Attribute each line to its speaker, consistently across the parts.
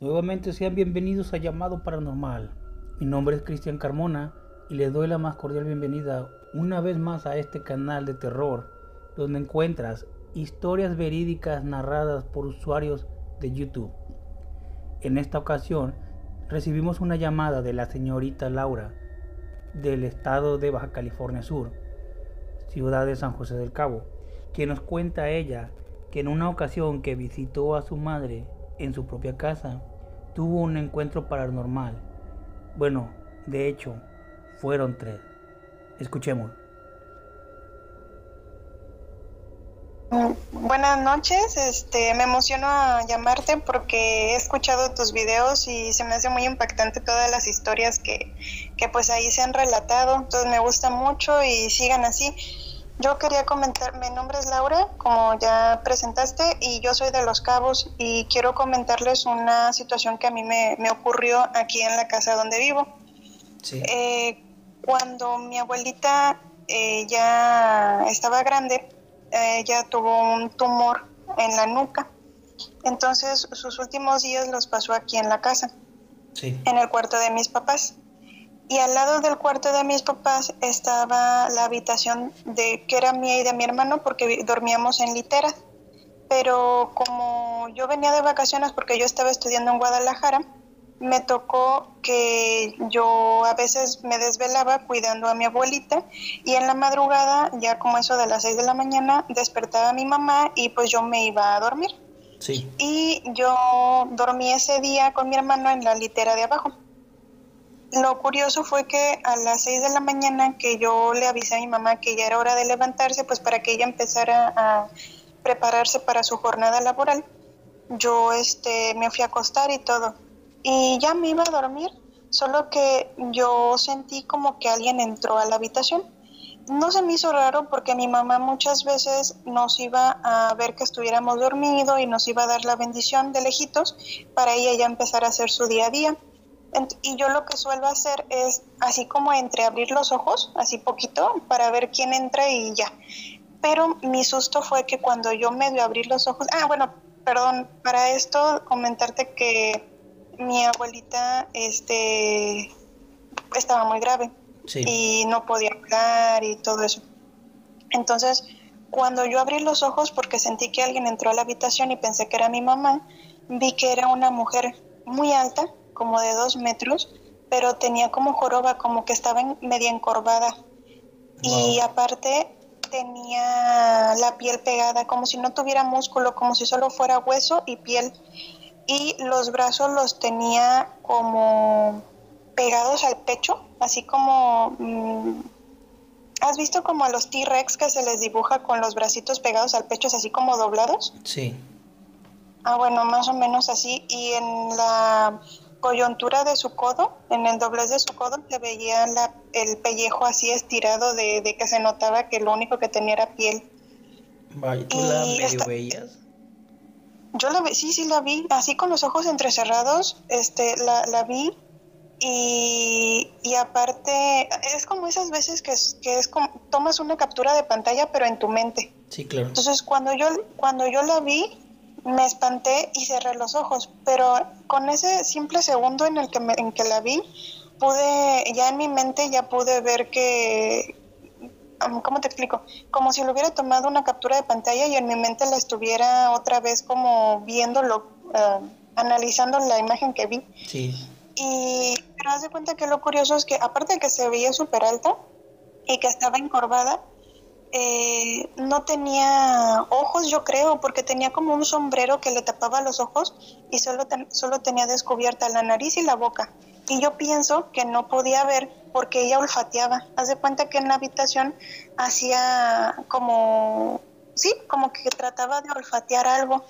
Speaker 1: Nuevamente sean bienvenidos a Llamado Paranormal. Mi nombre es Cristian Carmona y les doy la más cordial bienvenida una vez más a este canal de terror donde encuentras historias verídicas narradas por usuarios de YouTube. En esta ocasión recibimos una llamada de la señorita Laura del estado de Baja California Sur, ciudad de San José del Cabo, quien nos cuenta ella que en una ocasión que visitó a su madre en su propia casa, tuvo un encuentro paranormal. Bueno, de hecho, fueron tres. Escuchemos.
Speaker 2: Mm, buenas noches, este, me emociono a llamarte porque he escuchado tus videos y se me hace muy impactante todas las historias que, que pues ahí se han relatado, entonces me gusta mucho y sigan así. Yo quería comentar, mi nombre es Laura, como ya presentaste, y yo soy de Los Cabos y quiero comentarles una situación que a mí me, ocurrió aquí en la casa donde vivo. Eh, cuando mi abuelita eh, ya estaba grande, ella tuvo un tumor en la nuca. Entonces sus últimos días los pasó aquí en la casa, en el cuarto de mis papás y al lado del cuarto de mis papás estaba la habitación de que era mía y de mi hermano porque dormíamos en literas. Pero como yo venía de vacaciones porque yo estaba estudiando en Guadalajara, me tocó que yo a veces me desvelaba cuidando a mi abuelita y en la madrugada, ya como eso de las 6 de la mañana, despertaba a mi mamá y pues yo me iba a dormir. Sí. Y yo dormí ese día con mi hermano en la litera de abajo lo curioso fue que a las 6 de la mañana que yo le avisé a mi mamá que ya era hora de levantarse, pues para que ella empezara a prepararse para su jornada laboral, yo este me fui a acostar y todo. Y ya me iba a dormir, solo que yo sentí como que alguien entró a la habitación. No se me hizo raro porque mi mamá muchas veces nos iba a ver que estuviéramos dormidos y nos iba a dar la bendición de lejitos para ella ya empezar a hacer su día a día y yo lo que suelo hacer es así como entreabrir los ojos, así poquito, para ver quién entra y ya. Pero mi susto fue que cuando yo medio abrí los ojos, ah, bueno, perdón, para esto comentarte que mi abuelita este estaba muy grave y no podía hablar y todo eso. Entonces, cuando yo abrí los ojos porque sentí que alguien entró a la habitación y pensé que era mi mamá, vi que era una mujer muy alta, como de dos metros, pero tenía como joroba, como que estaba media encorvada. Y aparte tenía la piel pegada, como si no tuviera músculo, como si solo fuera hueso y piel. Y los brazos los tenía como pegados al pecho, así como... Mm, ¿Has visto como a los T-Rex que se les dibuja con los bracitos pegados al pecho, así como doblados? Sí. Ah, bueno, más o menos así. Y en la coyuntura de su codo, en el doblez de su codo, se veía la, el pellejo así estirado de, que se notaba que lo único que tenía era piel.
Speaker 1: Vaya, ¿tú la medio veías?
Speaker 2: Yo la vi, sí, sí la vi, así con los ojos entrecerrados, este, la, la vi y, y, aparte es como esas veces que es, que es como tomas una captura de pantalla pero en tu mente.
Speaker 1: Sí, claro.
Speaker 2: Entonces cuando yo cuando yo la vi me espanté y cerré los ojos, pero con ese simple segundo en el que, en que la vi, pude, ya en mi mente ya pude ver que, ¿cómo te explico? Como si lo hubiera tomado una captura de pantalla y en mi mente la estuviera otra vez como viéndolo, uh, analizando la imagen que vi. Sí. Y, pero haz de cuenta que lo curioso es que aparte de que se veía súper alta y que estaba encorvada, eh, no tenía ojos, yo creo, porque tenía como un sombrero que le tapaba los ojos y solo, solo tenía descubierta la nariz y la boca. Y yo pienso que no podía ver porque ella olfateaba. Haz de cuenta que en la habitación hacía como, sí, como que trataba de olfatear algo.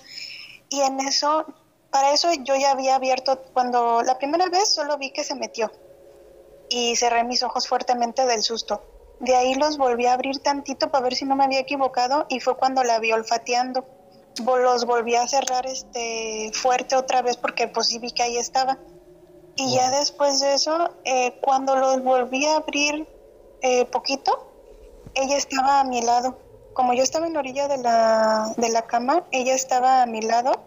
Speaker 2: Y en eso, para eso yo ya había abierto, cuando la primera vez solo vi que se metió y cerré mis ojos fuertemente del susto de ahí los volví a abrir tantito para ver si no me había equivocado y fue cuando la vi olfateando. Los volví a cerrar este fuerte otra vez porque pues sí vi que ahí estaba. Y ya después de eso, eh, cuando los volví a abrir eh, poquito, ella estaba a mi lado. Como yo estaba en la orilla de la, de la cama, ella estaba a mi lado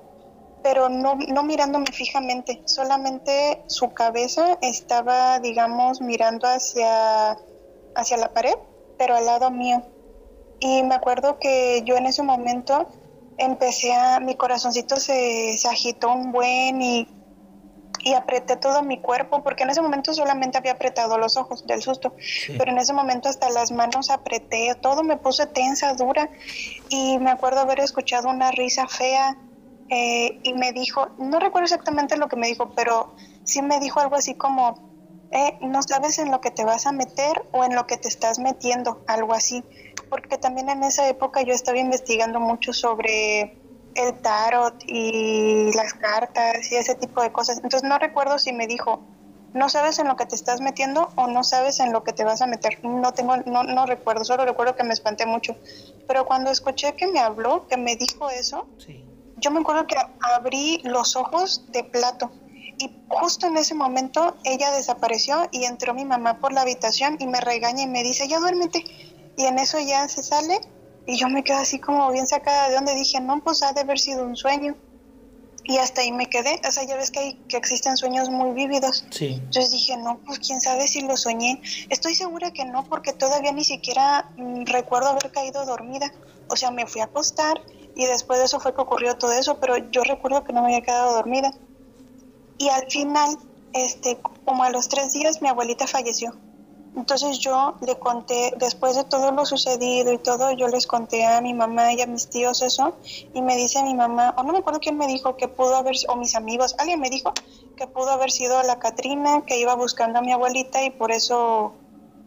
Speaker 2: pero no, no mirándome fijamente, solamente su cabeza estaba, digamos, mirando hacia, hacia la pared, pero al lado mío. Y me acuerdo que yo en ese momento empecé a, mi corazoncito se, se agitó un buen y, y, apreté todo mi cuerpo, porque en ese momento solamente había apretado los ojos del susto, pero en ese momento hasta las manos apreté, todo me puse tensa, dura, y me acuerdo haber escuchado una risa fea eh, y me dijo, no recuerdo exactamente lo que me dijo, pero sí me dijo algo así como, eh, no sabes en lo que te vas a meter o en lo que te estás metiendo, algo así. Porque también en esa época yo estaba investigando mucho sobre el tarot y las cartas y ese tipo de cosas. Entonces no recuerdo si me dijo, no sabes en lo que te estás metiendo o no sabes en lo que te vas a meter. No tengo, no, no recuerdo, solo recuerdo que me espanté mucho. Pero cuando escuché que me habló, que me dijo eso, sí yo me acuerdo que abrí los ojos de plato y justo en ese momento ella desapareció y entró mi mamá por la habitación y me regaña y me dice, ya duérmete. Y en eso ya se sale y yo me quedo así como bien sacada de donde dije, no, pues ha de haber sido un sueño. Y hasta ahí me quedé. O sea, ya ves que, hay, que existen sueños muy vívidos.
Speaker 1: Sí.
Speaker 2: Entonces dije, no, pues quién sabe si lo soñé. Estoy segura que no, porque todavía ni siquiera mm, recuerdo haber caído dormida. O sea, me fui a acostar y después de eso fue que ocurrió todo eso, pero yo recuerdo que no me había quedado dormida. Y al final, este, como a los tres días, mi abuelita falleció. Entonces yo le conté, después de todo lo sucedido y todo, yo les conté a mi mamá y a mis tíos eso, y me dice mi mamá, o no me acuerdo quién me dijo que pudo haber, o mis amigos, alguien me dijo que pudo haber sido la Catrina que iba buscando a mi abuelita y por eso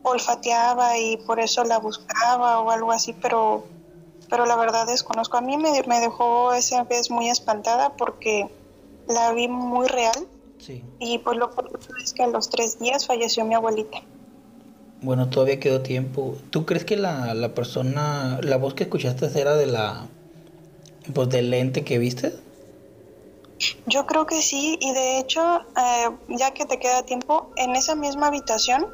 Speaker 2: olfateaba y por eso la buscaba o algo así, pero pero la verdad desconozco. A mí me, me dejó esa vez muy espantada porque la vi muy real.
Speaker 1: Sí.
Speaker 2: Y pues lo que es que a los tres días falleció mi abuelita.
Speaker 1: Bueno, todavía quedó tiempo. ¿Tú crees que la, la persona, la voz que escuchaste era de la, pues del lente que viste?
Speaker 2: Yo creo que sí, y de hecho, eh, ya que te queda tiempo, en esa misma habitación.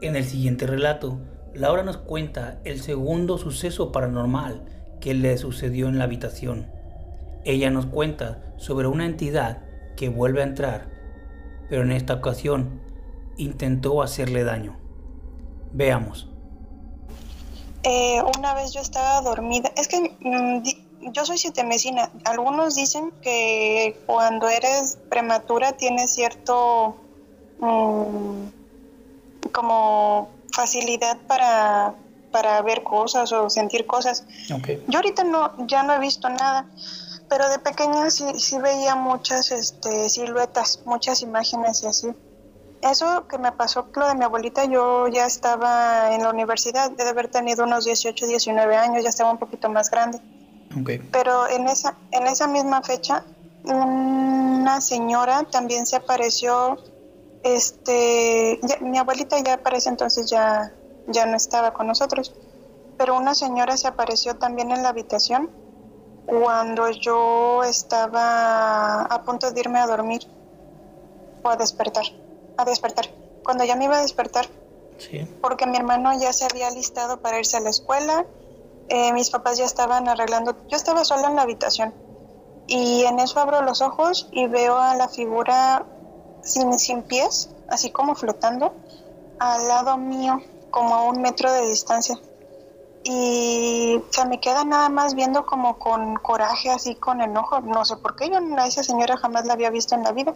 Speaker 1: En el siguiente relato, Laura nos cuenta el segundo suceso paranormal que le sucedió en la habitación. Ella nos cuenta sobre una entidad que vuelve a entrar, pero en esta ocasión intentó hacerle daño. Veamos.
Speaker 2: Eh, una vez yo estaba dormida, es que mm, yo soy mesina. Algunos dicen que cuando eres prematura tienes cierto mm, como facilidad para, para ver cosas o sentir cosas. Yo ahorita no, ya no he visto nada, pero de pequeña sí, sí veía muchas este, siluetas, muchas imágenes y así. Eso que me pasó, lo de mi abuelita, yo ya estaba en la universidad, de haber tenido unos 18, 19 años, ya estaba un poquito más grande. Pero en esa, en esa misma fecha, una señora también se apareció este, mi abuelita ya parece entonces ya, ya no estaba con nosotros, pero una señora se apareció también en la habitación cuando yo estaba a punto de irme a dormir o a despertar, a despertar, cuando ya me iba a despertar, porque mi hermano ya se había listado para irse a la escuela, eh, mis papás ya estaban arreglando, yo estaba sola en la habitación y en eso abro los ojos y veo a la figura sin, sin pies, así como flotando, al lado mío, como a un metro de distancia. Y se me queda nada más viendo como con coraje, así con enojo. No sé por qué, yo a esa señora jamás la había visto en la vida.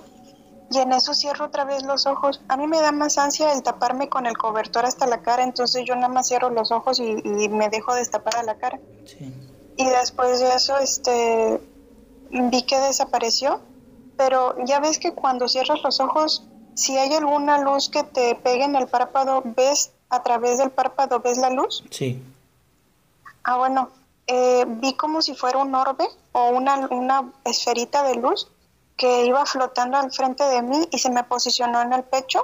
Speaker 2: Y en eso cierro otra vez los ojos. A mí me da más ansia el taparme con el cobertor hasta la cara, entonces yo nada más cierro los ojos y, me dejo destapar a la cara. Y después de eso, este, vi que desapareció pero ya ves que cuando cierras los ojos, si hay alguna luz que te pegue en el párpado, ¿ves a través del párpado, ves la luz?
Speaker 1: Sí.
Speaker 2: Ah, bueno, eh, vi como si fuera un orbe o una, una esferita de luz que iba flotando al frente de mí y se me posicionó en el pecho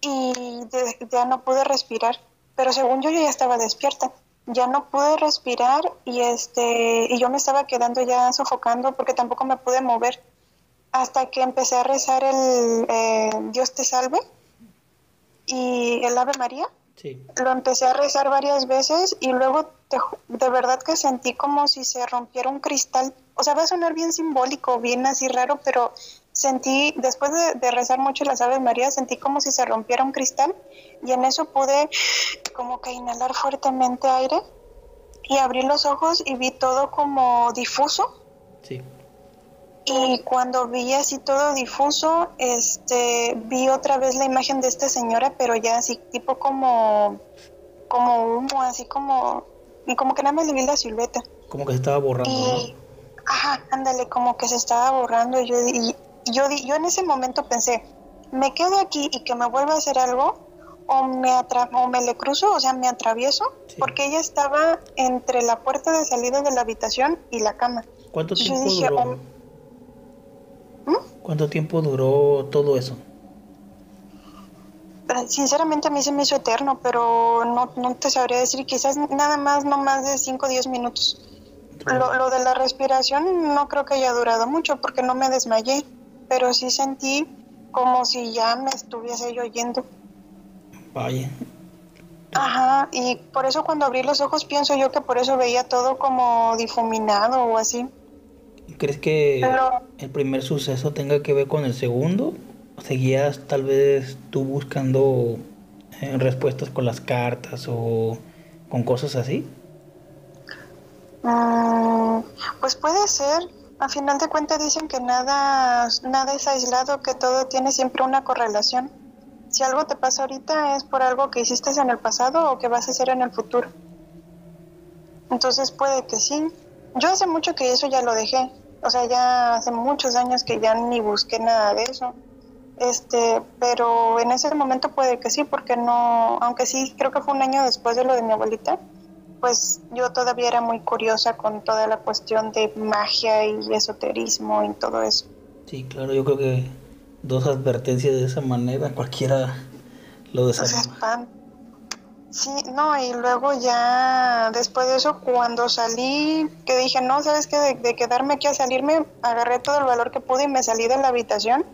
Speaker 2: y ya no pude respirar. Pero según yo, yo ya estaba despierta. Ya no pude respirar y este y yo me estaba quedando ya sofocando porque tampoco me pude mover hasta que empecé a rezar el eh, Dios te salve y el Ave María. Lo empecé a rezar varias veces y luego de verdad que sentí como si se rompiera un cristal. O sea, va a sonar bien simbólico, bien así raro, pero sentí, después de, de rezar mucho las Aves María, sentí como si se rompiera un cristal y en eso pude como que inhalar fuertemente aire y abrí los ojos y vi todo como difuso.
Speaker 1: Sí.
Speaker 2: Y cuando vi así todo difuso, este, vi otra vez la imagen de esta señora, pero ya así tipo como, como humo, así como, y como que nada más le vi la silueta.
Speaker 1: Como que se estaba borrando,
Speaker 2: y, Ajá, ándale, como que se estaba borrando. Y yo, y, yo, yo en ese momento pensé, me quedo aquí y que me vuelva a hacer algo, o me, atra o me le cruzo, o sea, me atravieso, porque ella estaba entre la puerta de salida de la habitación y la cama.
Speaker 1: ¿Cuánto tiempo duró? ¿Cuánto tiempo duró todo eso?
Speaker 2: Eh, sinceramente a mí se me hizo eterno, pero no, no te sabría decir, quizás nada más, no más de 5 o 10 minutos. Lo, lo, de la respiración no creo que haya durado mucho porque no me desmayé, pero sí sentí como si ya me estuviese yo yendo.
Speaker 1: Vaya.
Speaker 2: Ajá, y por eso cuando abrí los ojos pienso yo que por eso veía todo como difuminado o así.
Speaker 1: ¿Crees que el primer suceso tenga que ver con el segundo? ¿Seguías tal vez tú buscando eh, respuestas con las cartas o con cosas así?
Speaker 2: Mm, pues puede ser. A final de cuentas dicen que nada, nada es aislado, que todo tiene siempre una correlación. Si algo te pasa ahorita es por algo que hiciste en el pasado o que vas a hacer en el futuro. Entonces puede que sí. Yo hace mucho que eso ya lo dejé o sea, ya hace muchos años que ya ni busqué nada de eso. Este, pero en ese momento puede que sí, porque no, aunque sí creo que fue un año después de lo de mi abuelita, pues yo todavía era muy curiosa con toda la cuestión de magia y esoterismo y todo eso.
Speaker 1: Sí, claro, yo creo que dos advertencias de esa manera cualquiera lo desanima.
Speaker 2: Sí, no, y luego ya después de eso, cuando salí, que dije, no, sabes que de, quedarme aquí a salirme, agarré todo el valor que pude y me salí de la habitación.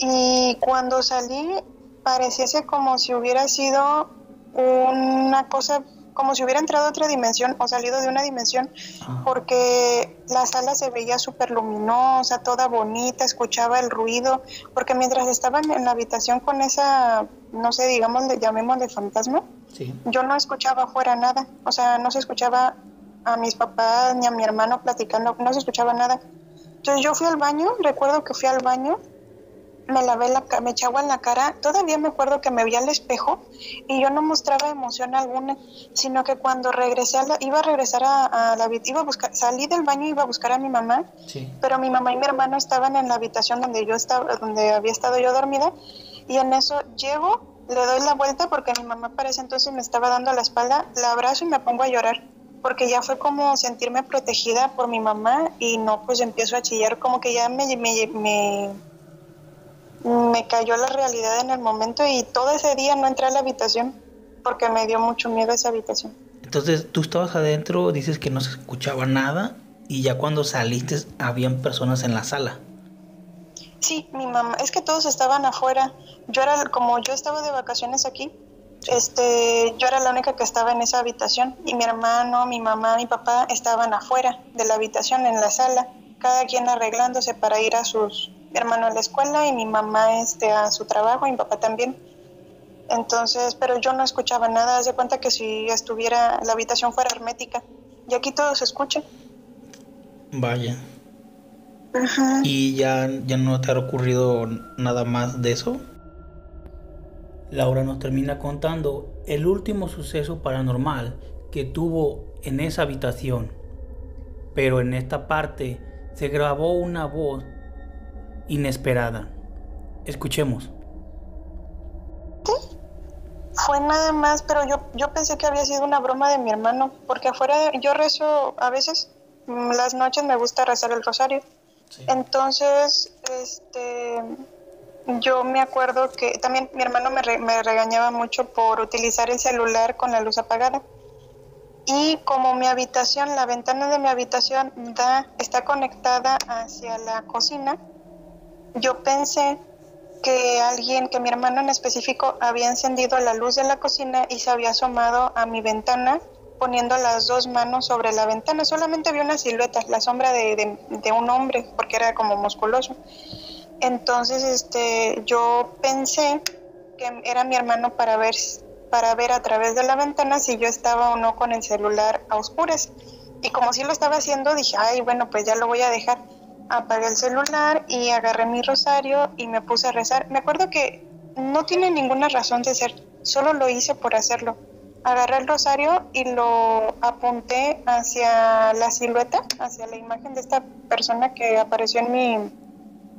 Speaker 2: Y cuando salí, pareciese como si hubiera sido una cosa como si hubiera entrado a otra dimensión o salido de una dimensión, ah. porque la sala se veía súper luminosa, toda bonita, escuchaba el ruido, porque mientras estaban en la habitación con esa, no sé, digamos, llamémosle fantasma, yo no escuchaba afuera nada, o sea, no se escuchaba a mis papás ni a mi hermano platicando, no se escuchaba nada. Entonces yo fui al baño, recuerdo que fui al baño me lavé la me eché agua en la cara, todavía me acuerdo que me vi al espejo y yo no mostraba emoción alguna, sino que cuando regresé a la, iba a regresar a, la iba a buscar, salí del baño y iba a buscar a mi mamá, pero mi mamá y mi hermano estaban en la habitación donde yo estaba, donde había estado yo dormida, y en eso llego, le doy la vuelta porque mi mamá para ese entonces me estaba dando la espalda, la abrazo y me pongo a llorar porque ya fue como sentirme protegida por mi mamá y no pues empiezo a chillar como que ya me, me, me me cayó la realidad en el momento y todo ese día no entré a la habitación porque me dio mucho miedo esa habitación.
Speaker 1: Entonces tú estabas adentro, dices que no se escuchaba nada y ya cuando saliste habían personas en la sala.
Speaker 2: Sí, mi mamá, es que todos estaban afuera. Yo era como yo estaba de vacaciones aquí, este, yo era la única que estaba en esa habitación y mi hermano, mi mamá, mi papá estaban afuera de la habitación en la sala, cada quien arreglándose para ir a sus mi hermano a la escuela y mi mamá este, a su trabajo y mi papá también. Entonces, pero yo no escuchaba nada, haz de cuenta que si estuviera, la habitación fuera hermética. Y aquí todo se escucha.
Speaker 1: Vaya. ¿Y ya, ya no te ha ocurrido nada más de eso? Laura nos termina contando el último suceso paranormal que tuvo en esa habitación. Pero en esta parte se grabó una voz inesperada. Escuchemos.
Speaker 2: Fue nada más, pero yo, yo pensé que había sido una broma de mi hermano, porque afuera yo rezo a veces, mm, las noches me gusta rezar el rosario. Entonces, este, yo me acuerdo que también mi hermano me, me regañaba mucho por utilizar el celular con la luz apagada. Y como mi habitación, la ventana de mi habitación da, está conectada hacia la cocina, yo pensé que alguien, que mi hermano en específico, había encendido la luz de la cocina y se había asomado a mi ventana poniendo las dos manos sobre la ventana. Solamente vi una silueta, la sombra de, de, un hombre, porque era como musculoso. Entonces, este, yo pensé que era mi hermano para ver, para ver a través de la ventana si yo estaba o no con el celular a oscuras. Y como si lo estaba haciendo, dije, ay, bueno, pues ya lo voy a dejar. Apagué el celular y agarré mi rosario y me puse a rezar. Me acuerdo que no tiene ninguna razón de ser, solo lo hice por hacerlo agarré el rosario y lo apunté hacia la silueta, hacia la imagen de esta persona que apareció en mi,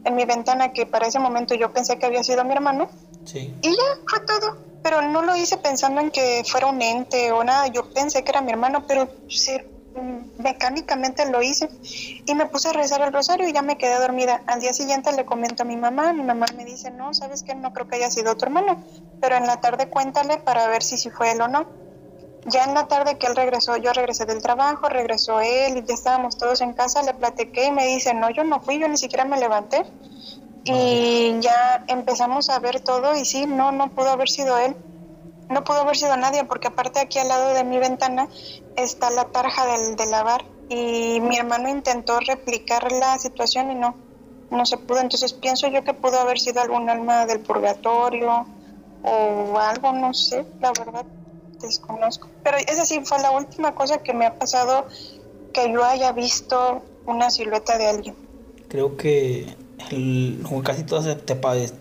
Speaker 2: en mi ventana, que para ese momento yo pensé que había sido mi hermano. Sí. Y ya fue todo. Pero no lo hice pensando en que fuera un ente o nada. Yo pensé que era mi hermano, pero sí, mm, mecánicamente lo hice. Y me puse a rezar el rosario y ya me quedé dormida. Al día siguiente le comento a mi mamá. Mi mamá me dice, no, sabes que no creo que haya sido tu hermano. Pero en la tarde cuéntale para ver si, si fue él o no ya en la tarde que él regresó, yo regresé del trabajo, regresó él y ya estábamos todos en casa, le platiqué y me dice, no, yo no fui, yo ni siquiera me levanté. Y ya empezamos a ver todo y sí, no, no pudo haber sido él, no pudo haber sido nadie, porque aparte aquí al lado de mi ventana está la tarja del, de lavar y mi hermano intentó replicar la situación y no, no se pudo. Entonces pienso yo que pudo haber sido algún alma del purgatorio o algo, no sé, la verdad desconozco. Pero esa sí fue la última cosa que me ha pasado que yo haya visto una silueta de alguien.
Speaker 1: Creo que casi todas te,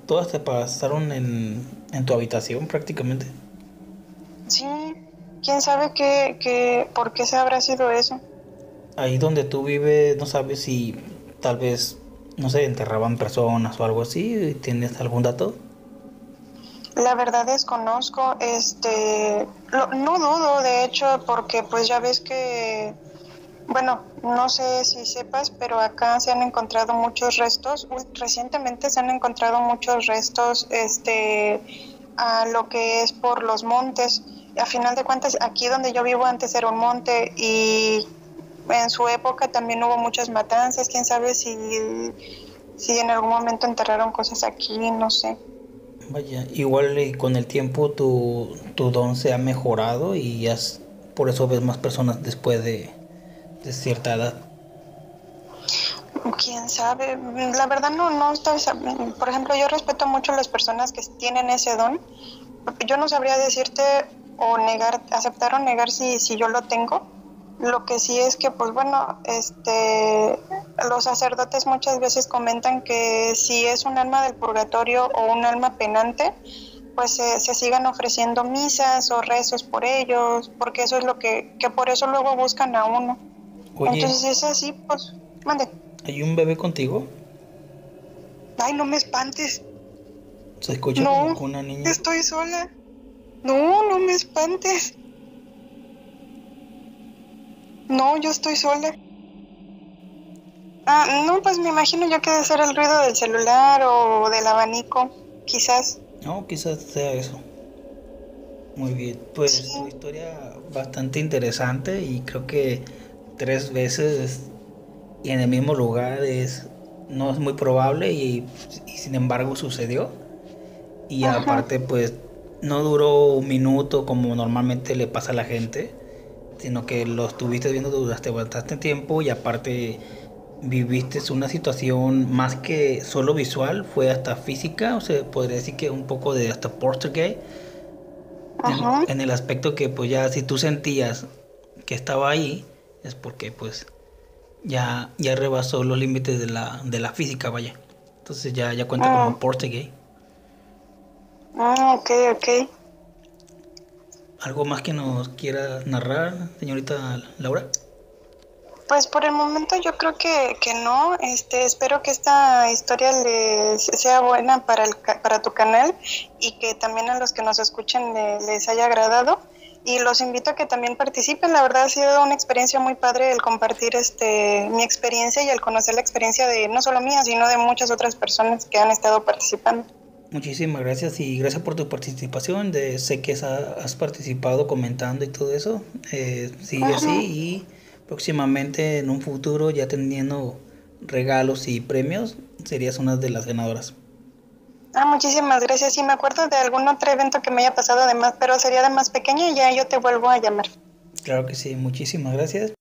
Speaker 1: todas te pasaron en, tu habitación prácticamente.
Speaker 2: Sí, quién sabe qué, qué, por qué se habrá sido eso.
Speaker 1: Ahí donde tú vives, no sabes si tal vez, no sé, enterraban personas o algo así. ¿Tienes algún dato?
Speaker 2: La verdad desconozco, este, no dudo de hecho porque pues ya ves que, bueno, no sé si sepas, pero acá se han encontrado muchos restos, recientemente se han encontrado muchos restos, este, a lo que es por los montes. A final de cuentas, aquí donde yo vivo antes era un monte y en su época también hubo muchas matanzas, quién sabe si, si en algún momento enterraron cosas aquí, no sé.
Speaker 1: Vaya, igual eh, con el tiempo tu, tu don se ha mejorado y ya por eso ves más personas después de, cierta edad.
Speaker 2: Quién sabe, la verdad no, no estoy, por ejemplo, yo respeto mucho a las personas que tienen ese don. Yo no sabría decirte o negar, aceptar o negar si, si yo lo tengo, lo que sí es que, pues bueno, este, los sacerdotes muchas veces comentan que si es un alma del purgatorio o un alma penante, pues se, sigan ofreciendo misas o rezos por ellos, porque eso es lo que, que por eso luego buscan a uno. Entonces, si es así, pues, mande.
Speaker 1: ¿Hay un bebé contigo?
Speaker 2: Ay, no me espantes.
Speaker 1: ¿Se escucha no, una niña?
Speaker 2: Estoy sola. No, no me espantes. No, yo estoy sola. Ah, no, pues me imagino yo que debe ser el ruido del celular o del abanico, quizás.
Speaker 1: No, quizás sea eso. Muy bien, pues tu historia bastante interesante y creo que tres veces y en el mismo lugar es no es muy probable y, sin embargo sucedió. Y aparte pues no duró un minuto como normalmente le pasa a la gente sino que lo estuviste viendo durante bastante tiempo y aparte viviste una situación más que solo visual, fue hasta física, o sea, podría decir que un poco de hasta porter gay, en, el aspecto que pues ya si tú sentías que estaba ahí, es porque pues ya, ya rebasó los límites de la, de la física, vaya. Entonces ya, ya cuenta como ah. porter gay.
Speaker 2: Ah, ok, ok.
Speaker 1: ¿Algo más que nos quiera narrar, señorita Laura?
Speaker 2: Pues por el momento yo creo que, que no. Este, espero que esta historia les sea buena para, el, para tu canal y que también a los que nos escuchen les haya agradado. Y los invito a que también participen. La verdad ha sido una experiencia muy padre el compartir este, mi experiencia y el conocer la experiencia de no solo mía, sino de muchas otras personas que han estado participando.
Speaker 1: Muchísimas gracias y gracias por tu participación. De, sé que has, participado comentando y todo eso. Eh, sigue así y próximamente en un futuro ya teniendo regalos y premios serías una de las ganadoras.
Speaker 2: Ah, muchísimas gracias. Sí, me acuerdo de algún otro evento que me haya pasado además, pero sería de más pequeño y ya yo te vuelvo a llamar.
Speaker 1: Claro que sí, muchísimas gracias.